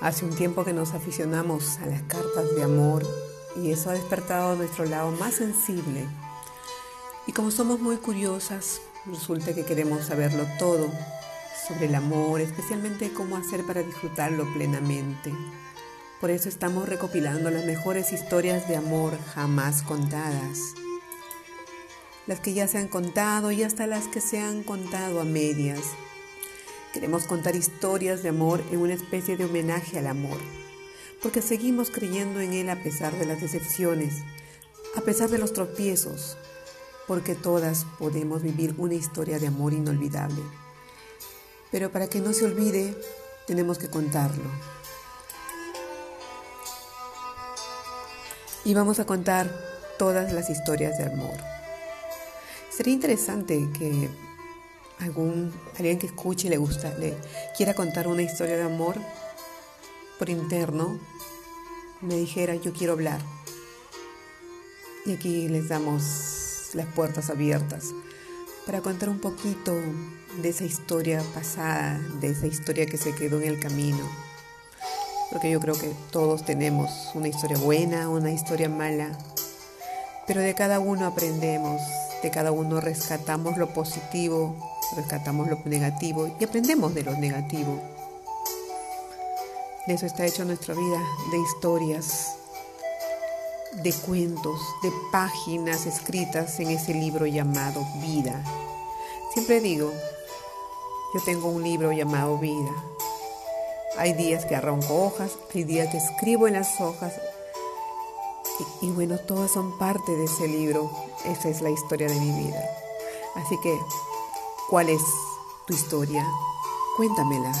Hace un tiempo que nos aficionamos a las cartas de amor y eso ha despertado nuestro lado más sensible. Y como somos muy curiosas, resulta que queremos saberlo todo sobre el amor, especialmente cómo hacer para disfrutarlo plenamente. Por eso estamos recopilando las mejores historias de amor jamás contadas. Las que ya se han contado y hasta las que se han contado a medias Queremos contar historias de amor en una especie de homenaje al amor, porque seguimos creyendo en él a pesar de las decepciones, a pesar de los tropiezos, porque todas podemos vivir una historia de amor inolvidable. Pero para que no se olvide, tenemos que contarlo. Y vamos a contar todas las historias de amor. Sería interesante que algún alguien que escuche y le gusta, le quiera contar una historia de amor por interno, me dijera yo quiero hablar. Y aquí les damos las puertas abiertas para contar un poquito de esa historia pasada, de esa historia que se quedó en el camino. Porque yo creo que todos tenemos una historia buena, una historia mala, pero de cada uno aprendemos, de cada uno rescatamos lo positivo rescatamos lo negativo y aprendemos de lo negativo. De eso está hecho nuestra vida, de historias, de cuentos, de páginas escritas en ese libro llamado vida. Siempre digo, yo tengo un libro llamado vida. Hay días que arranco hojas, hay días que escribo en las hojas. Y, bueno, todas son parte de ese libro. Esa es la historia de mi vida. Así que ¿Cuál es tu historia? Cuéntamela.